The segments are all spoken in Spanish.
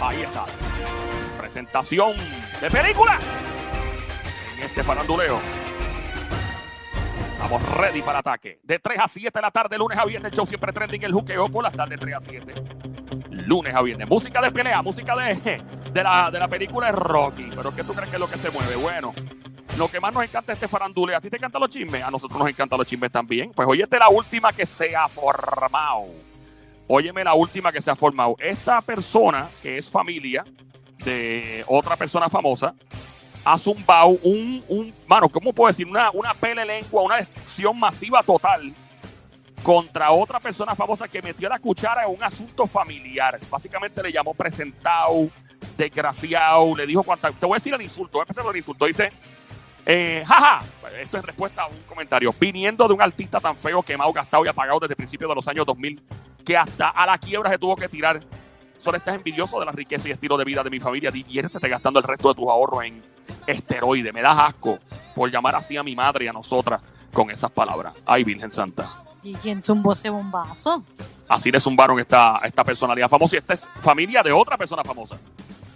Ahí está. Presentación de película en este faranduleo. Estamos ready para ataque. De 3 a 7 de la tarde, lunes a viernes, el show siempre trending, el juqueo por las tardes 3 a 7. Lunes a viernes. Música de pelea, música de, de, la, de la película de Rocky. Pero ¿qué tú crees que es lo que se mueve? Bueno, lo que más nos encanta es este faranduleo. ¿A ti te encantan los chismes? A nosotros nos encantan los chismes también. Pues hoy esta es la última que se ha formado. Óyeme la última que se ha formado. Esta persona, que es familia de otra persona famosa, ha zumbado un, un mano, ¿cómo puedo decir? Una, una pele lengua, una destrucción masiva total contra otra persona famosa que metió la cuchara en un asunto familiar. Básicamente le llamó presentado, desgraciado, le dijo cuánta. Te voy a decir el insulto, voy a empezar con el insulto. Dice, eh, jaja, esto es respuesta a un comentario. Viniendo de un artista tan feo, quemado, gastado y apagado desde principios de los años 2000, que hasta a la quiebra se tuvo que tirar. Solo estás envidioso de la riqueza y estilo de vida de mi familia. Diviértete gastando el resto de tus ahorros en esteroides. Me das asco por llamar así a mi madre y a nosotras con esas palabras. Ay, Virgen Santa. ¿Y quién zumbó ese bombazo? Así le zumbaron esta, esta personalidad famosa y esta es familia de otra persona famosa.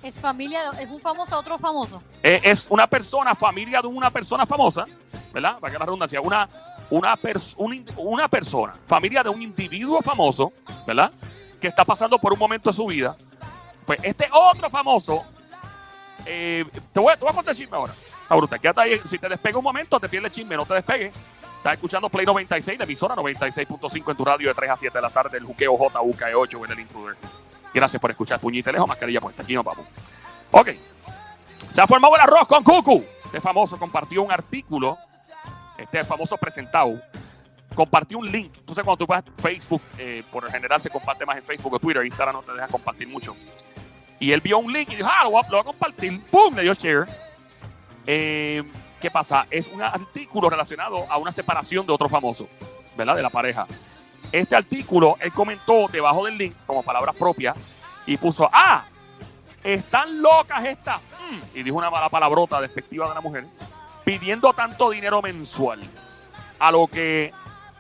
Es familia, de- es un famoso, otro famoso. Eh, es una persona, familia de una persona famosa, ¿verdad? Para que la redundancia, una, una, pers- un una persona, familia de un individuo famoso, ¿verdad? Que está pasando por un momento de su vida. Pues este otro famoso, eh, te, voy, a- te voy a contar el chisme ahora. Está brutal. Quédate ahí. Si te despega un momento, te pierde el chisme, no te despegues. Estás escuchando Play 96, la emisora 96.5 en tu radio de 3 a 7 de la tarde, el juqueo JUKE8 en el intruder. Gracias por escuchar. Puñita lejos, mascarilla puesta. Aquí nos vamos. Ok. Se ha formado el arroz con cucu. Este famoso compartió un artículo, este famoso presentado, compartió un link. Sabes, cuando tú vas a Facebook, eh, por lo general se comparte más en Facebook o Twitter, Instagram no te deja compartir mucho. Y él vio un link y dijo, ah, lo voy a, lo voy a compartir. ¡Pum! Le dio share. Eh, ¿Qué pasa? Es un artículo relacionado a una separación de otro famoso, ¿verdad? De la pareja. Este artículo, él comentó debajo del link, como palabras propias, y puso, ah, están locas estas. mm", y dijo una mala palabrota despectiva de la mujer, pidiendo tanto dinero mensual. A lo que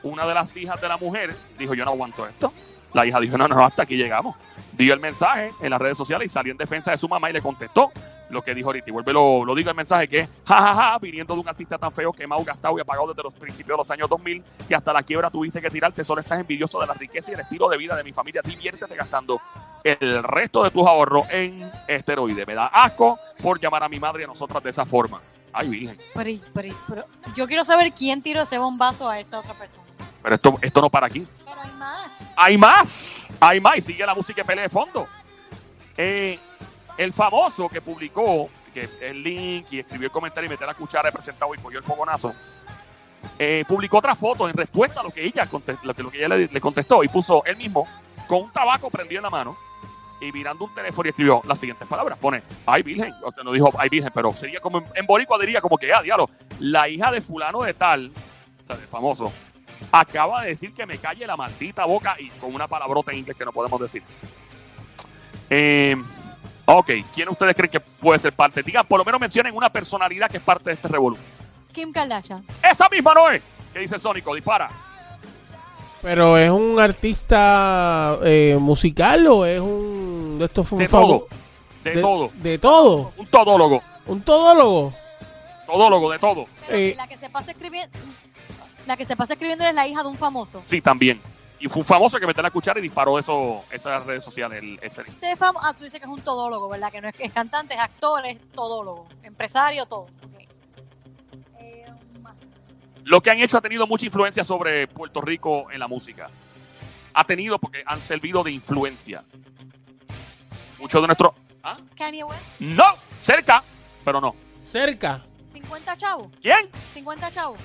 una de las hijas de la mujer dijo, yo no aguanto esto. La hija dijo, no, no, hasta aquí llegamos. Dio el mensaje en las redes sociales y salió en defensa de su mamá y le contestó lo que dijo ahorita. Y vuelve, lo, lo digo el mensaje que es, jajaja, viniendo de un artista tan feo, quemado, gastado y apagado desde los principios de los años 2000, que hasta la quiebra tuviste que tirarte, solo estás envidioso de la riqueza y el estilo de vida de mi familia. Diviértete gastando el resto de tus ahorros en esteroides. Me da asco por llamar a mi madre y a nosotras de esa forma. Ay, virgen. Pero, y- pero, y- pero yo quiero saber quién tiró ese bombazo a esta otra persona. Pero esto, esto no para aquí. Pero hay más. Hay más, hay más. Y sigue la música de pelea de fondo. Eh, el famoso que publicó que el link y escribió el comentario y metió la cuchara de presentado y cogió el fogonazo, eh, publicó otra foto en respuesta a lo que ella, lo que, lo que ella le, le contestó y puso él mismo con un tabaco prendido en la mano y mirando un teléfono y escribió las siguientes palabras. Pone, ay virgen, o sea, no dijo ay virgen, pero sería como en, en boricua diría como que, ah, diablo, la hija de fulano de tal, o sea, del famoso, acaba de decir que me calle la maldita boca y con una palabrota en inglés que no podemos decir. Eh, ok, ¿quién ustedes creen que puede ser parte? Digan, por lo menos mencionen una personalidad que es parte de este revolú. Kim Kardashian. Esa misma no es. ¿Qué dice Sónico? Dispara. Pero es un artista eh, musical o es un de estos De famosos- todo. De, todo. De todo. Un todólogo. Un todólogo. Todólogo, de todo. Pero Eh. la que se pasa escribiendo. La que se pasa escribiendo es la hija de un famoso. Sí, también. Y fue un famoso que metió la cuchara y disparó eso, esas redes sociales. El, ese. Este famo- ah, tú dices que es un todólogo, ¿verdad? Que no es, es cantante, es actor, es todólogo. Empresario, todo. Eh, Lo que han hecho ha tenido mucha influencia sobre Puerto Rico en la música. Ha tenido porque han servido de influencia. Muchos de nuestros... ¿Ah? Kanye West, No, cerca, pero no. Cerca. 50 chavos. ¿Quién? 50 chavos.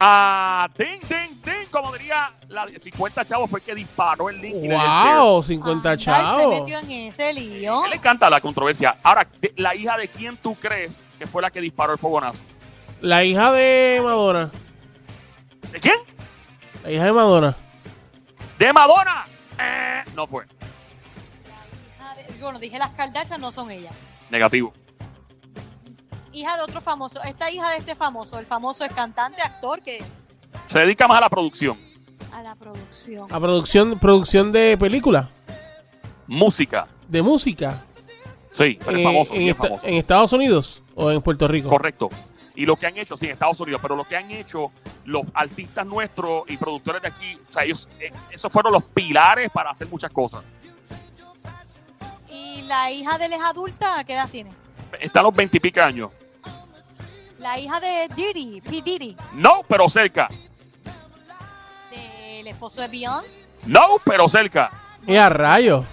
Ah, ding, ding, ding, como diría la de 50 chavos fue el que disparó el link. Wow, 50 Anda, él se chavos. metió en ese lío. A él le encanta la controversia. Ahora, de- la hija de quién tú crees que fue la que disparó el fogonazo? La hija de Madonna. ¿De quién? La hija de Madonna. ¡De Madonna! Eh, no fue. La hija de- bueno, dije las Kardashian no son ellas. Negativo. hija de otro famoso. Esta hija de este famoso, el famoso es cantante, actor, que Se dedica más a la producción. a la producción. A producción, producción de película, Música. de música. Sí, pero es eh, famoso, en, esta- famoso. en Estados Unidos o en Puerto Rico. Correcto. Y lo que han hecho, sí, en Estados Unidos, pero lo que han hecho los artistas nuestros y productores de aquí, o sea, ellos, eh, esos fueron los pilares para hacer muchas cosas. Y la hija de él es adulta, ¿qué edad tiene? Están los veintipico años. La hija de Diddy, P. Diddy, No, pero cerca. del esposo de Beyoncé. No, pero cerca. Y a rayos.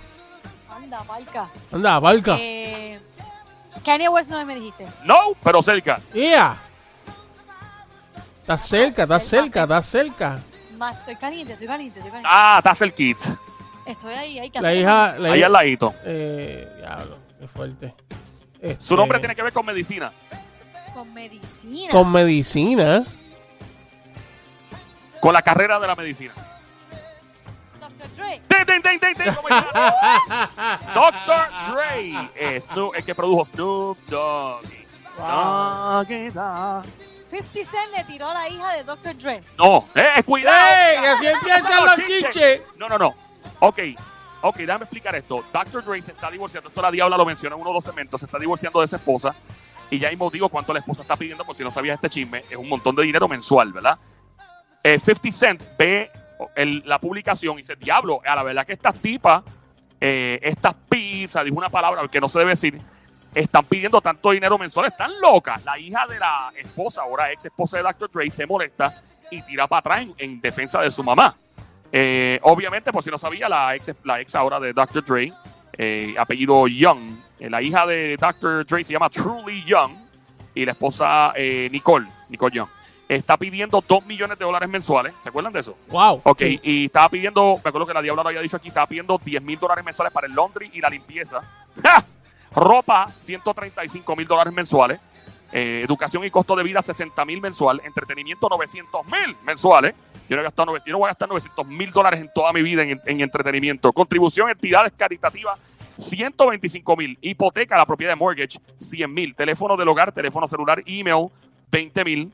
Anda, palca. Anda, barca. Eh, Kanye West no me dijiste. No, pero cerca. ¡Ea! Está cerca, está Cerca, cerca, está cerca. Más, estoy caliente, estoy caliente, estoy caliente. Ah, está cerquita. Estoy ahí, hay que La hacer- hija, la Ahí hija- al ladito. eh, diablo, qué fuerte. Este, Su nombre tiene que ver con medicina. Con medicina. con medicina. Con la carrera de la medicina. Dr. Dre. Dr. Dre. Es Snoop- el que produjo Snoop Dogg. Wow. Doggy Dogg. 50 Cent le tiró a la hija de Dr. Dre. No, eh, cuidado. ¡Ey! Que así empiezan los chiches. No, no, no. Ok, ok, déjame explicar esto. Dr. Dre se está divorciando. Esto la Diabla lo menciona en uno de los segmentos. Se está divorciando de su esposa. Y ya mismo digo cuánto la esposa está pidiendo, por si no sabías este chisme. Es un montón de dinero mensual, ¿verdad? Eh, 50 Cent ve la publicación y dice, diablo, a la verdad que estas tipas, eh, estas pizzas, dijo una palabra que no se debe decir, están pidiendo tanto dinero mensual, están locas. La hija de la esposa, ahora ex esposa de Dr. Dre, se molesta y tira para atrás en, en defensa de su mamá. Eh, obviamente, por si no sabía, la ex, la ex ahora de Dr. Dre, eh, apellido Young, eh, la hija de Dr. Dre se llama Truly Young y la esposa eh, Nicole, Nicole Young, está pidiendo 2 millones de dólares mensuales. ¿Se acuerdan de eso? Wow. Ok, y estaba pidiendo, me acuerdo que la Diabla lo había dicho aquí, estaba pidiendo 10 mil dólares mensuales para el laundry y la limpieza. ¡Ja! Ropa, 135 mil dólares mensuales. Educación y costo de vida, 60 mil mensual. Entretenimiento, 900 mil mensuales. Yo no, he gastado 900 yo no voy a gastar 900 mil dólares en toda mi vida en, en entretenimiento. Contribución entidades caritativas, 125 mil. Hipoteca, la propiedad de mortgage, 100 mil. Teléfono del hogar, teléfono celular, email, 20 mil.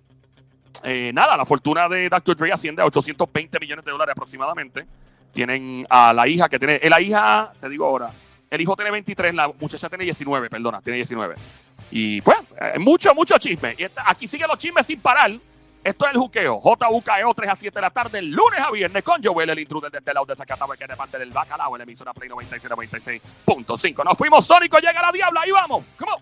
Eh, nada, la fortuna de Dr. Dre asciende a 820 millones de dólares aproximadamente. Tienen a la hija que tiene. eh, La hija, te digo ahora, el hijo tiene 23, la muchacha tiene 19, perdona, tiene 19. Y pues, eh, mucho, mucho chisme. Y aquí siguen los chismes sin parar. Esto es el juqueo. JUKEO 3 a 7 de la tarde, lunes a viernes, con Joel, el intruder de este lado de Zacatau, que es de parte del bacalao, en la emisora Play 96, 96.5. Nos fuimos, Sónico, llega la diabla, ahí vamos. Come on.